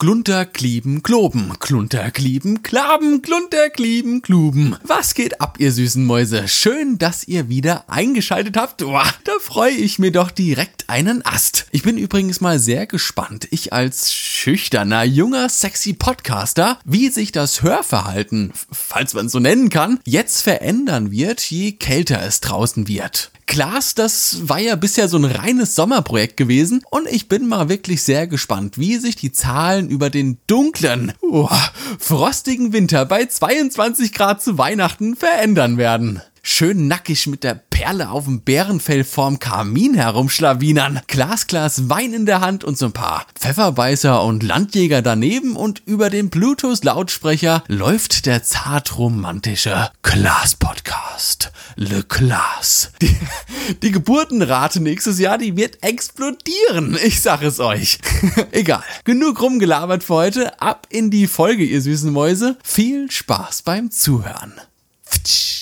Glunter, Klieben, Kloben, Klunter, Klieben, Klaben, Glunter, Klieben, Kluben. Was geht ab, ihr süßen Mäuse? Schön, dass ihr wieder eingeschaltet habt. Boah, da freue ich mir doch direkt einen Ast. Ich bin übrigens mal sehr gespannt, ich als schüchterner, junger, sexy Podcaster, wie sich das Hörverhalten, falls man es so nennen kann, jetzt verändern wird, je kälter es draußen wird. Klaas, das war ja bisher so ein reines Sommerprojekt gewesen und ich bin mal wirklich sehr gespannt, wie sich die Zahlen über den dunklen, oh, frostigen Winter bei 22 Grad zu Weihnachten verändern werden. Schön nackig mit der Perle auf dem Bärenfell vorm Kamin herumschlawinern, Glasglas Wein in der Hand und so ein paar Pfefferbeißer und Landjäger daneben und über den Bluetooth-Lautsprecher läuft der zartromantische Glas-Podcast. Le Glas. Die, die Geburtenrate nächstes Jahr, die wird explodieren. Ich sag es euch. Egal. Genug rumgelabert für heute. Ab in die Folge, ihr süßen Mäuse. Viel Spaß beim Zuhören. Pftsch.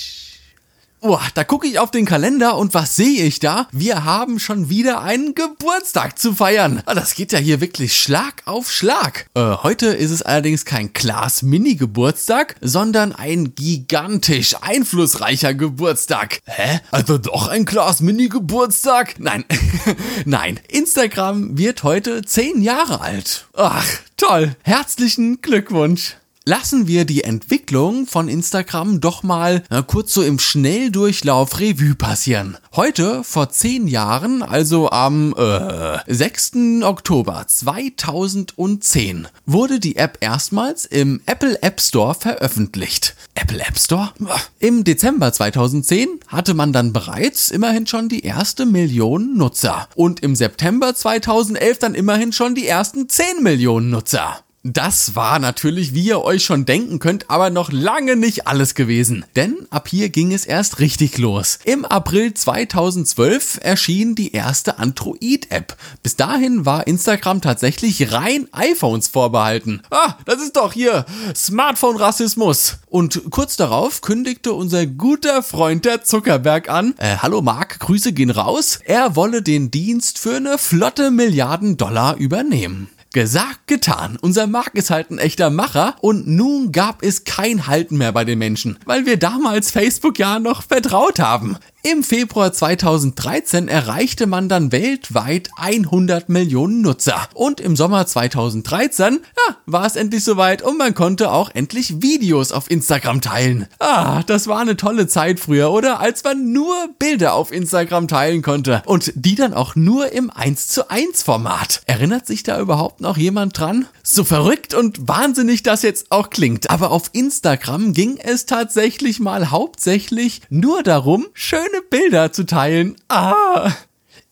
Boah, da gucke ich auf den Kalender und was sehe ich da? Wir haben schon wieder einen Geburtstag zu feiern. Ah, das geht ja hier wirklich Schlag auf Schlag. Äh, heute ist es allerdings kein Klaas Mini-Geburtstag, sondern ein gigantisch einflussreicher Geburtstag. Hä? Also doch ein Klaas Mini-Geburtstag? Nein, nein. Instagram wird heute zehn Jahre alt. Ach, toll. Herzlichen Glückwunsch lassen wir die Entwicklung von Instagram doch mal na, kurz so im Schnelldurchlauf Revue passieren. Heute, vor zehn Jahren, also am äh, 6. Oktober 2010, wurde die App erstmals im Apple App Store veröffentlicht. Apple App Store? Im Dezember 2010 hatte man dann bereits immerhin schon die erste Million Nutzer. Und im September 2011 dann immerhin schon die ersten 10 Millionen Nutzer. Das war natürlich, wie ihr euch schon denken könnt, aber noch lange nicht alles gewesen. Denn ab hier ging es erst richtig los. Im April 2012 erschien die erste Android-App. Bis dahin war Instagram tatsächlich rein iPhones vorbehalten. Ah, das ist doch hier Smartphone-Rassismus. Und kurz darauf kündigte unser guter Freund der Zuckerberg an, äh, hallo Marc, Grüße gehen raus, er wolle den Dienst für eine flotte Milliarden Dollar übernehmen. Gesagt, getan. Unser Mark ist halt ein echter Macher und nun gab es kein Halten mehr bei den Menschen, weil wir damals Facebook ja noch vertraut haben. Im Februar 2013 erreichte man dann weltweit 100 Millionen Nutzer. Und im Sommer 2013, ja, war es endlich soweit und man konnte auch endlich Videos auf Instagram teilen. Ah, das war eine tolle Zeit früher, oder? Als man nur Bilder auf Instagram teilen konnte. Und die dann auch nur im 1 zu 1 Format. Erinnert sich da überhaupt noch jemand dran? So verrückt und wahnsinnig das jetzt auch klingt. Aber auf Instagram ging es tatsächlich mal hauptsächlich nur darum, schön schöne Bilder zu teilen. Ah.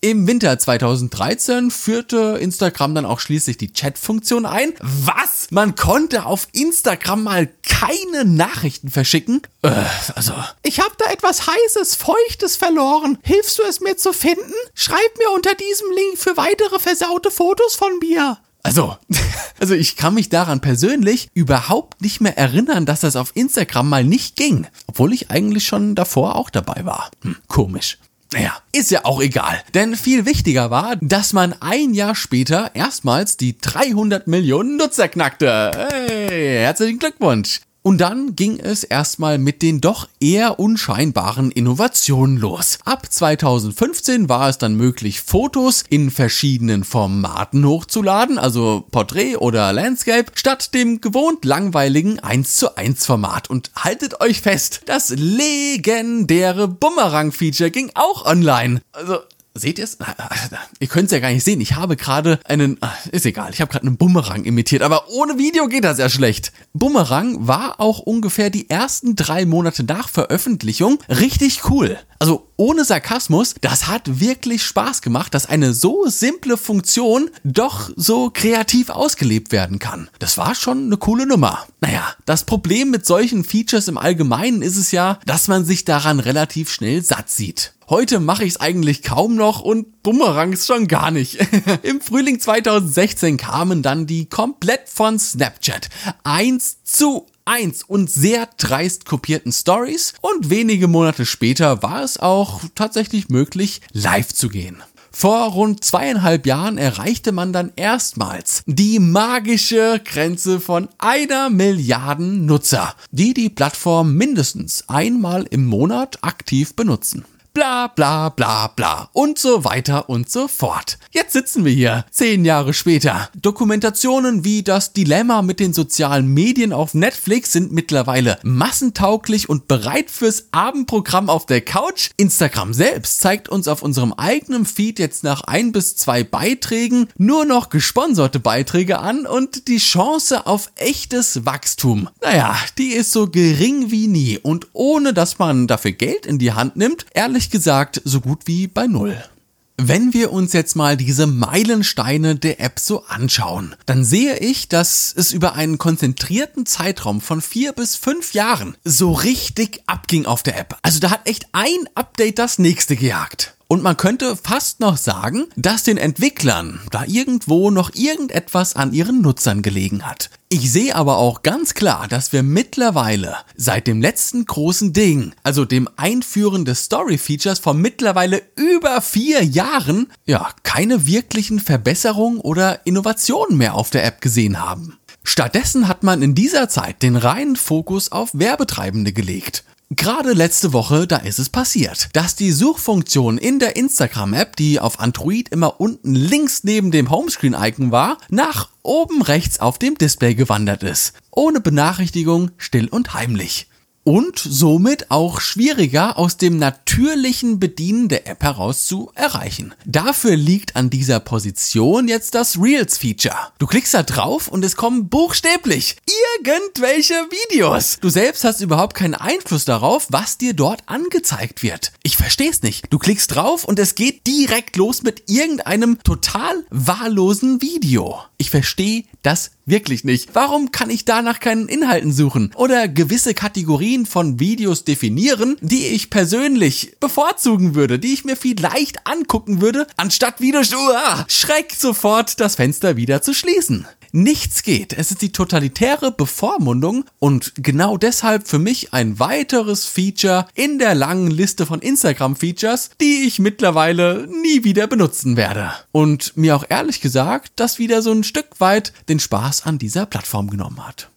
Im Winter 2013 führte Instagram dann auch schließlich die Chat-Funktion ein. Was? Man konnte auf Instagram mal keine Nachrichten verschicken? Äh, also. Ich habe da etwas Heißes, Feuchtes verloren. Hilfst du es mir zu finden? Schreib mir unter diesem Link für weitere versaute Fotos von mir. Also, also ich kann mich daran persönlich überhaupt nicht mehr erinnern, dass das auf Instagram mal nicht ging. Obwohl ich eigentlich schon davor auch dabei war. Hm, komisch. Naja, ist ja auch egal. Denn viel wichtiger war, dass man ein Jahr später erstmals die 300 Millionen Nutzer knackte. Hey, herzlichen Glückwunsch. Und dann ging es erstmal mit den doch eher unscheinbaren Innovationen los. Ab 2015 war es dann möglich, Fotos in verschiedenen Formaten hochzuladen, also Portrait oder Landscape, statt dem gewohnt langweiligen 1 zu 1 Format. Und haltet euch fest, das legendäre Bumerang-Feature ging auch online. Also Seht ihr es? Ihr könnt es ja gar nicht sehen. Ich habe gerade einen, ah, ist egal, ich habe gerade einen Bumerang imitiert, aber ohne Video geht das ja schlecht. Bumerang war auch ungefähr die ersten drei Monate nach Veröffentlichung richtig cool. Also ohne Sarkasmus, das hat wirklich Spaß gemacht, dass eine so simple Funktion doch so kreativ ausgelebt werden kann. Das war schon eine coole Nummer. Naja, das Problem mit solchen Features im Allgemeinen ist es ja, dass man sich daran relativ schnell satt sieht. Heute mache ich es eigentlich kaum noch und Bumerangs schon gar nicht. Im Frühling 2016 kamen dann die komplett von Snapchat 1 zu 1 und sehr dreist kopierten Stories und wenige Monate später war es auch tatsächlich möglich, live zu gehen. Vor rund zweieinhalb Jahren erreichte man dann erstmals die magische Grenze von einer Milliarden Nutzer, die die Plattform mindestens einmal im Monat aktiv benutzen bla bla bla bla und so weiter und so fort. Jetzt sitzen wir hier, zehn Jahre später. Dokumentationen wie das Dilemma mit den sozialen Medien auf Netflix sind mittlerweile massentauglich und bereit fürs Abendprogramm auf der Couch. Instagram selbst zeigt uns auf unserem eigenen Feed jetzt nach ein bis zwei Beiträgen nur noch gesponserte Beiträge an und die Chance auf echtes Wachstum, naja, die ist so gering wie nie und ohne dass man dafür Geld in die Hand nimmt, ehrlich ehrlich gesagt so gut wie bei Null. Wenn wir uns jetzt mal diese Meilensteine der App so anschauen, dann sehe ich, dass es über einen konzentrierten Zeitraum von vier bis fünf Jahren so richtig abging auf der App. Also da hat echt ein Update das nächste gejagt. Und man könnte fast noch sagen, dass den Entwicklern da irgendwo noch irgendetwas an ihren Nutzern gelegen hat. Ich sehe aber auch ganz klar, dass wir mittlerweile seit dem letzten großen Ding, also dem Einführen des Story-Features vor mittlerweile über vier Jahren, ja, keine wirklichen Verbesserungen oder Innovationen mehr auf der App gesehen haben. Stattdessen hat man in dieser Zeit den reinen Fokus auf Werbetreibende gelegt. Gerade letzte Woche, da ist es passiert, dass die Suchfunktion in der Instagram-App, die auf Android immer unten links neben dem Homescreen-Icon war, nach oben rechts auf dem Display gewandert ist. Ohne Benachrichtigung, still und heimlich und somit auch schwieriger aus dem natürlichen Bedienen der App heraus zu erreichen. Dafür liegt an dieser Position jetzt das Reels Feature. Du klickst da drauf und es kommen buchstäblich irgendwelche Videos. Du selbst hast überhaupt keinen Einfluss darauf, was dir dort angezeigt wird. Ich versteh's nicht. Du klickst drauf und es geht direkt los mit irgendeinem total wahllosen Video. Ich verstehe das wirklich nicht. Warum kann ich da nach keinen Inhalten suchen oder gewisse Kategorien von Videos definieren, die ich persönlich bevorzugen würde, die ich mir vielleicht angucken würde, anstatt Videos, uah, schreck sofort das Fenster wieder zu schließen. Nichts geht. Es ist die totalitäre Bevormundung und genau deshalb für mich ein weiteres Feature in der langen Liste von Instagram-Features, die ich mittlerweile nie wieder benutzen werde. Und mir auch ehrlich gesagt, das wieder so ein Stück weit den Spaß an dieser Plattform genommen hat.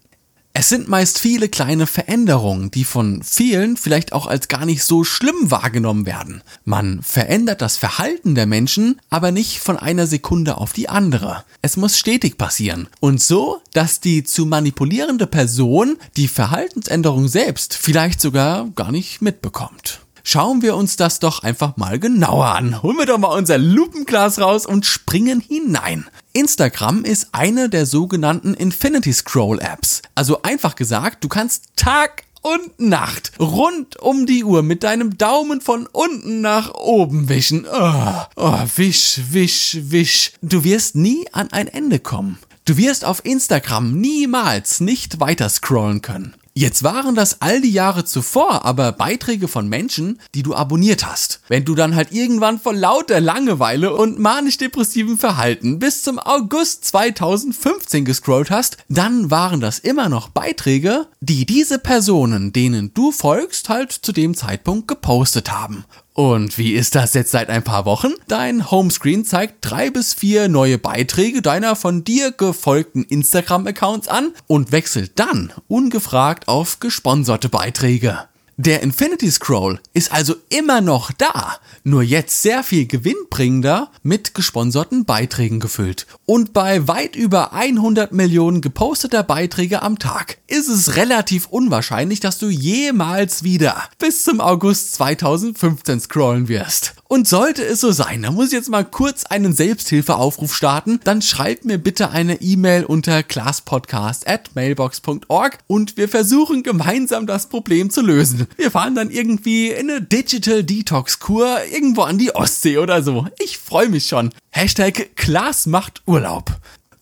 Es sind meist viele kleine Veränderungen, die von vielen vielleicht auch als gar nicht so schlimm wahrgenommen werden. Man verändert das Verhalten der Menschen, aber nicht von einer Sekunde auf die andere. Es muss stetig passieren. Und so, dass die zu manipulierende Person die Verhaltensänderung selbst vielleicht sogar gar nicht mitbekommt. Schauen wir uns das doch einfach mal genauer an. Holen wir doch mal unser Lupenglas raus und springen hinein. Instagram ist eine der sogenannten Infinity Scroll Apps. Also einfach gesagt, du kannst Tag und Nacht rund um die Uhr mit deinem Daumen von unten nach oben wischen. Oh, oh, wisch, wisch, wisch. Du wirst nie an ein Ende kommen. Du wirst auf Instagram niemals nicht weiter scrollen können. Jetzt waren das all die Jahre zuvor aber Beiträge von Menschen, die du abonniert hast. Wenn du dann halt irgendwann vor lauter Langeweile und manisch-depressivem Verhalten bis zum August 2015 gescrollt hast, dann waren das immer noch Beiträge, die diese Personen, denen du folgst, halt zu dem Zeitpunkt gepostet haben. Und wie ist das jetzt seit ein paar Wochen? Dein Homescreen zeigt drei bis vier neue Beiträge deiner von dir gefolgten Instagram-Accounts an und wechselt dann ungefragt auf gesponserte Beiträge. Der Infinity Scroll ist also immer noch da, nur jetzt sehr viel gewinnbringender mit gesponserten Beiträgen gefüllt. Und bei weit über 100 Millionen geposteter Beiträge am Tag ist es relativ unwahrscheinlich, dass du jemals wieder bis zum August 2015 scrollen wirst. Und sollte es so sein, dann muss ich jetzt mal kurz einen Selbsthilfeaufruf starten, dann schreib mir bitte eine E-Mail unter classpodcast at mailbox.org und wir versuchen gemeinsam das Problem zu lösen. Wir fahren dann irgendwie in eine Digital Detox Kur irgendwo an die Ostsee oder so. Ich freue mich schon. Hashtag Klaas macht Urlaub.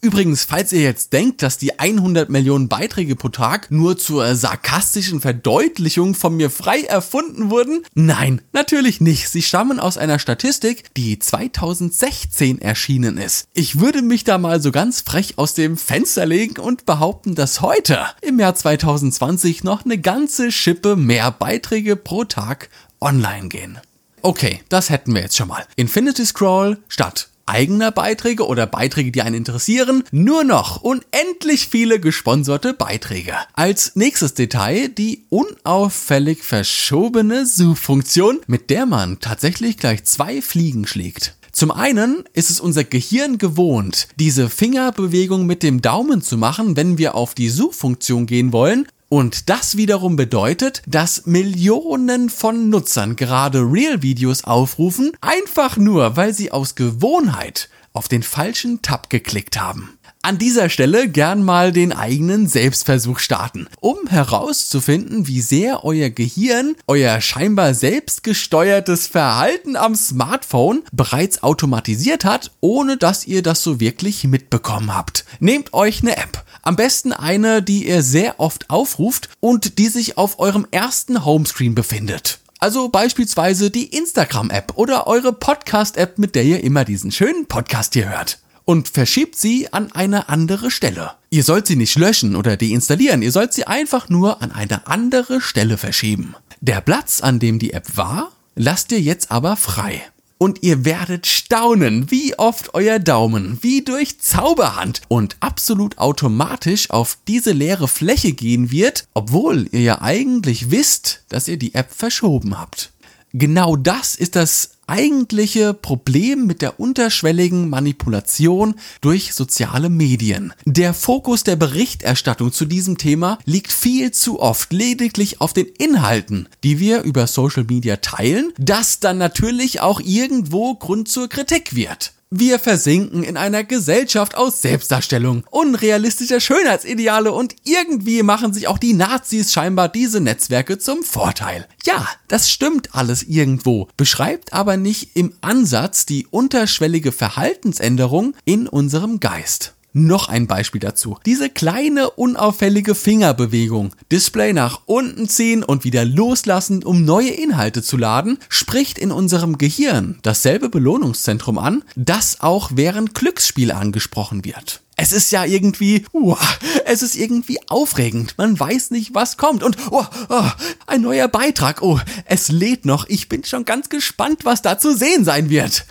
Übrigens, falls ihr jetzt denkt, dass die 100 Millionen Beiträge pro Tag nur zur sarkastischen Verdeutlichung von mir frei erfunden wurden, nein, natürlich nicht. Sie stammen aus einer Statistik, die 2016 erschienen ist. Ich würde mich da mal so ganz frech aus dem Fenster legen und behaupten, dass heute, im Jahr 2020, noch eine ganze Schippe mehr Beiträge pro Tag online gehen. Okay, das hätten wir jetzt schon mal. Infinity Scroll statt eigener Beiträge oder Beiträge, die einen interessieren, nur noch unendlich viele gesponserte Beiträge. Als nächstes Detail die unauffällig verschobene Suchfunktion, mit der man tatsächlich gleich zwei Fliegen schlägt. Zum einen ist es unser Gehirn gewohnt, diese Fingerbewegung mit dem Daumen zu machen, wenn wir auf die Suchfunktion gehen wollen, und das wiederum bedeutet, dass Millionen von Nutzern gerade Real-Videos aufrufen, einfach nur, weil sie aus Gewohnheit auf den falschen Tab geklickt haben. An dieser Stelle gern mal den eigenen Selbstversuch starten, um herauszufinden, wie sehr euer Gehirn euer scheinbar selbstgesteuertes Verhalten am Smartphone bereits automatisiert hat, ohne dass ihr das so wirklich mitbekommen habt. Nehmt euch eine App am besten eine, die ihr sehr oft aufruft und die sich auf eurem ersten Homescreen befindet. Also beispielsweise die Instagram-App oder eure Podcast-App, mit der ihr immer diesen schönen Podcast hier hört. Und verschiebt sie an eine andere Stelle. Ihr sollt sie nicht löschen oder deinstallieren, ihr sollt sie einfach nur an eine andere Stelle verschieben. Der Platz, an dem die App war, lasst ihr jetzt aber frei und ihr werdet staunen, wie oft euer Daumen wie durch Zauberhand und absolut automatisch auf diese leere Fläche gehen wird, obwohl ihr ja eigentlich wisst, dass ihr die App verschoben habt. Genau das ist das eigentliche Problem mit der unterschwelligen Manipulation durch soziale Medien. Der Fokus der Berichterstattung zu diesem Thema liegt viel zu oft lediglich auf den Inhalten, die wir über Social Media teilen, das dann natürlich auch irgendwo Grund zur Kritik wird. Wir versinken in einer Gesellschaft aus Selbstdarstellung, unrealistischer Schönheitsideale und irgendwie machen sich auch die Nazis scheinbar diese Netzwerke zum Vorteil. Ja, das stimmt alles irgendwo, beschreibt aber nicht im Ansatz die unterschwellige Verhaltensänderung in unserem Geist. Noch ein Beispiel dazu. Diese kleine unauffällige Fingerbewegung, Display nach unten ziehen und wieder loslassen, um neue Inhalte zu laden, spricht in unserem Gehirn dasselbe Belohnungszentrum an, das auch während Glücksspiel angesprochen wird. Es ist ja irgendwie, uh, es ist irgendwie aufregend. Man weiß nicht, was kommt. Und oh, oh, ein neuer Beitrag. Oh, es lädt noch. Ich bin schon ganz gespannt, was da zu sehen sein wird.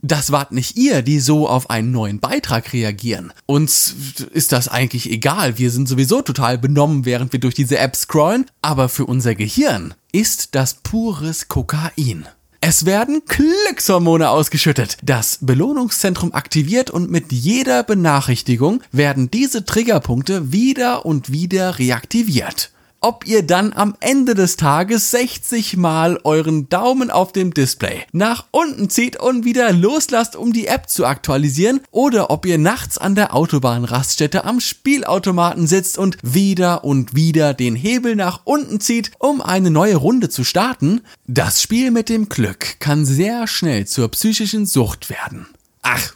Das wart nicht ihr, die so auf einen neuen Beitrag reagieren. Uns ist das eigentlich egal, wir sind sowieso total benommen, während wir durch diese App scrollen, aber für unser Gehirn ist das pures Kokain. Es werden Glückshormone ausgeschüttet, das Belohnungszentrum aktiviert und mit jeder Benachrichtigung werden diese Triggerpunkte wieder und wieder reaktiviert ob ihr dann am Ende des Tages 60 Mal euren Daumen auf dem Display nach unten zieht und wieder loslasst, um die App zu aktualisieren, oder ob ihr nachts an der Autobahnraststätte am Spielautomaten sitzt und wieder und wieder den Hebel nach unten zieht, um eine neue Runde zu starten, das Spiel mit dem Glück kann sehr schnell zur psychischen Sucht werden. Ach,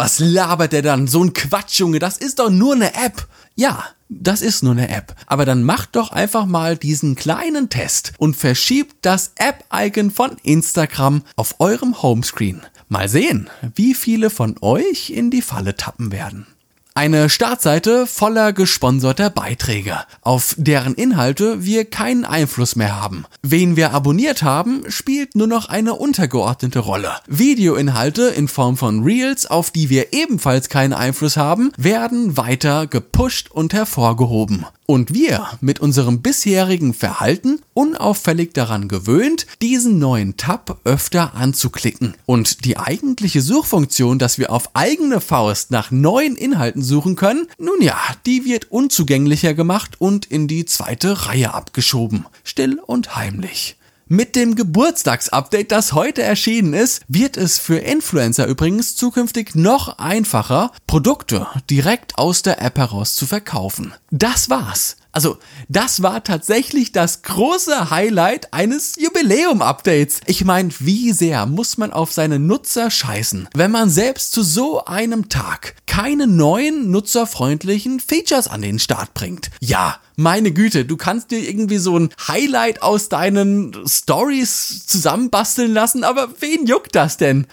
was labert der dann? So ein Quatsch, Junge, das ist doch nur eine App. Ja, das ist nur eine App. Aber dann macht doch einfach mal diesen kleinen Test und verschiebt das App-Icon von Instagram auf eurem Homescreen. Mal sehen, wie viele von euch in die Falle tappen werden. Eine Startseite voller gesponserter Beiträge, auf deren Inhalte wir keinen Einfluss mehr haben. Wen wir abonniert haben, spielt nur noch eine untergeordnete Rolle. Videoinhalte in Form von Reels, auf die wir ebenfalls keinen Einfluss haben, werden weiter gepusht und hervorgehoben und wir mit unserem bisherigen Verhalten unauffällig daran gewöhnt, diesen neuen Tab öfter anzuklicken. Und die eigentliche Suchfunktion, dass wir auf eigene Faust nach neuen Inhalten suchen können, nun ja, die wird unzugänglicher gemacht und in die zweite Reihe abgeschoben. Still und heimlich. Mit dem Geburtstagsupdate, das heute erschienen ist, wird es für Influencer übrigens zukünftig noch einfacher, Produkte direkt aus der App heraus zu verkaufen. Das war's. Also, das war tatsächlich das große Highlight eines Jubiläum-Updates. Ich meine, wie sehr muss man auf seine Nutzer scheißen, wenn man selbst zu so einem Tag keine neuen nutzerfreundlichen Features an den Start bringt? Ja, meine Güte, du kannst dir irgendwie so ein Highlight aus deinen Stories zusammenbasteln lassen, aber wen juckt das denn?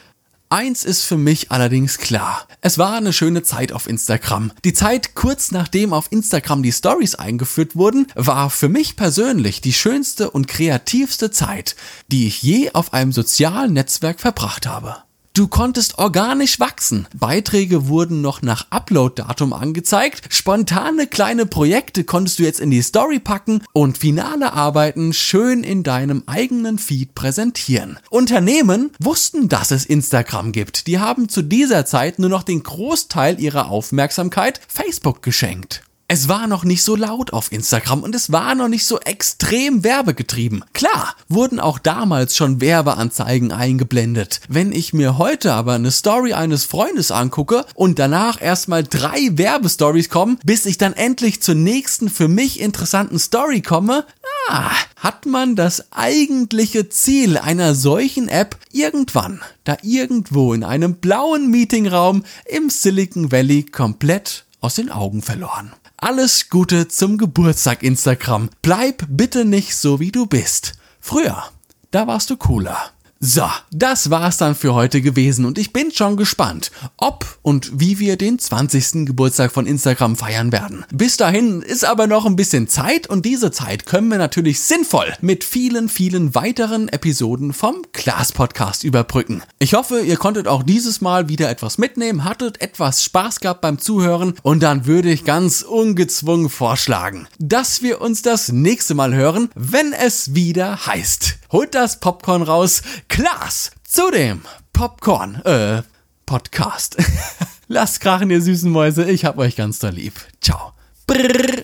Eins ist für mich allerdings klar. Es war eine schöne Zeit auf Instagram. Die Zeit kurz nachdem auf Instagram die Stories eingeführt wurden, war für mich persönlich die schönste und kreativste Zeit, die ich je auf einem sozialen Netzwerk verbracht habe. Du konntest organisch wachsen. Beiträge wurden noch nach Upload-Datum angezeigt. Spontane kleine Projekte konntest du jetzt in die Story packen und finale Arbeiten schön in deinem eigenen Feed präsentieren. Unternehmen wussten, dass es Instagram gibt. Die haben zu dieser Zeit nur noch den Großteil ihrer Aufmerksamkeit Facebook geschenkt. Es war noch nicht so laut auf Instagram und es war noch nicht so extrem werbegetrieben. Klar, wurden auch damals schon Werbeanzeigen eingeblendet. Wenn ich mir heute aber eine Story eines Freundes angucke und danach erstmal drei Werbestories kommen, bis ich dann endlich zur nächsten für mich interessanten Story komme, ah, hat man das eigentliche Ziel einer solchen App irgendwann, da irgendwo in einem blauen Meetingraum im Silicon Valley komplett aus den Augen verloren. Alles Gute zum Geburtstag Instagram. Bleib bitte nicht so wie du bist. Früher, da warst du cooler. So, das war's dann für heute gewesen und ich bin schon gespannt, ob und wie wir den 20. Geburtstag von Instagram feiern werden. Bis dahin ist aber noch ein bisschen Zeit und diese Zeit können wir natürlich sinnvoll mit vielen, vielen weiteren Episoden vom Klaas Podcast überbrücken. Ich hoffe, ihr konntet auch dieses Mal wieder etwas mitnehmen, hattet etwas Spaß gehabt beim Zuhören und dann würde ich ganz ungezwungen vorschlagen, dass wir uns das nächste Mal hören, wenn es wieder heißt. Holt das Popcorn raus, Klaas zu dem Popcorn, äh, Podcast. Lasst krachen, ihr süßen Mäuse. Ich hab euch ganz doll lieb. Ciao. Brrr.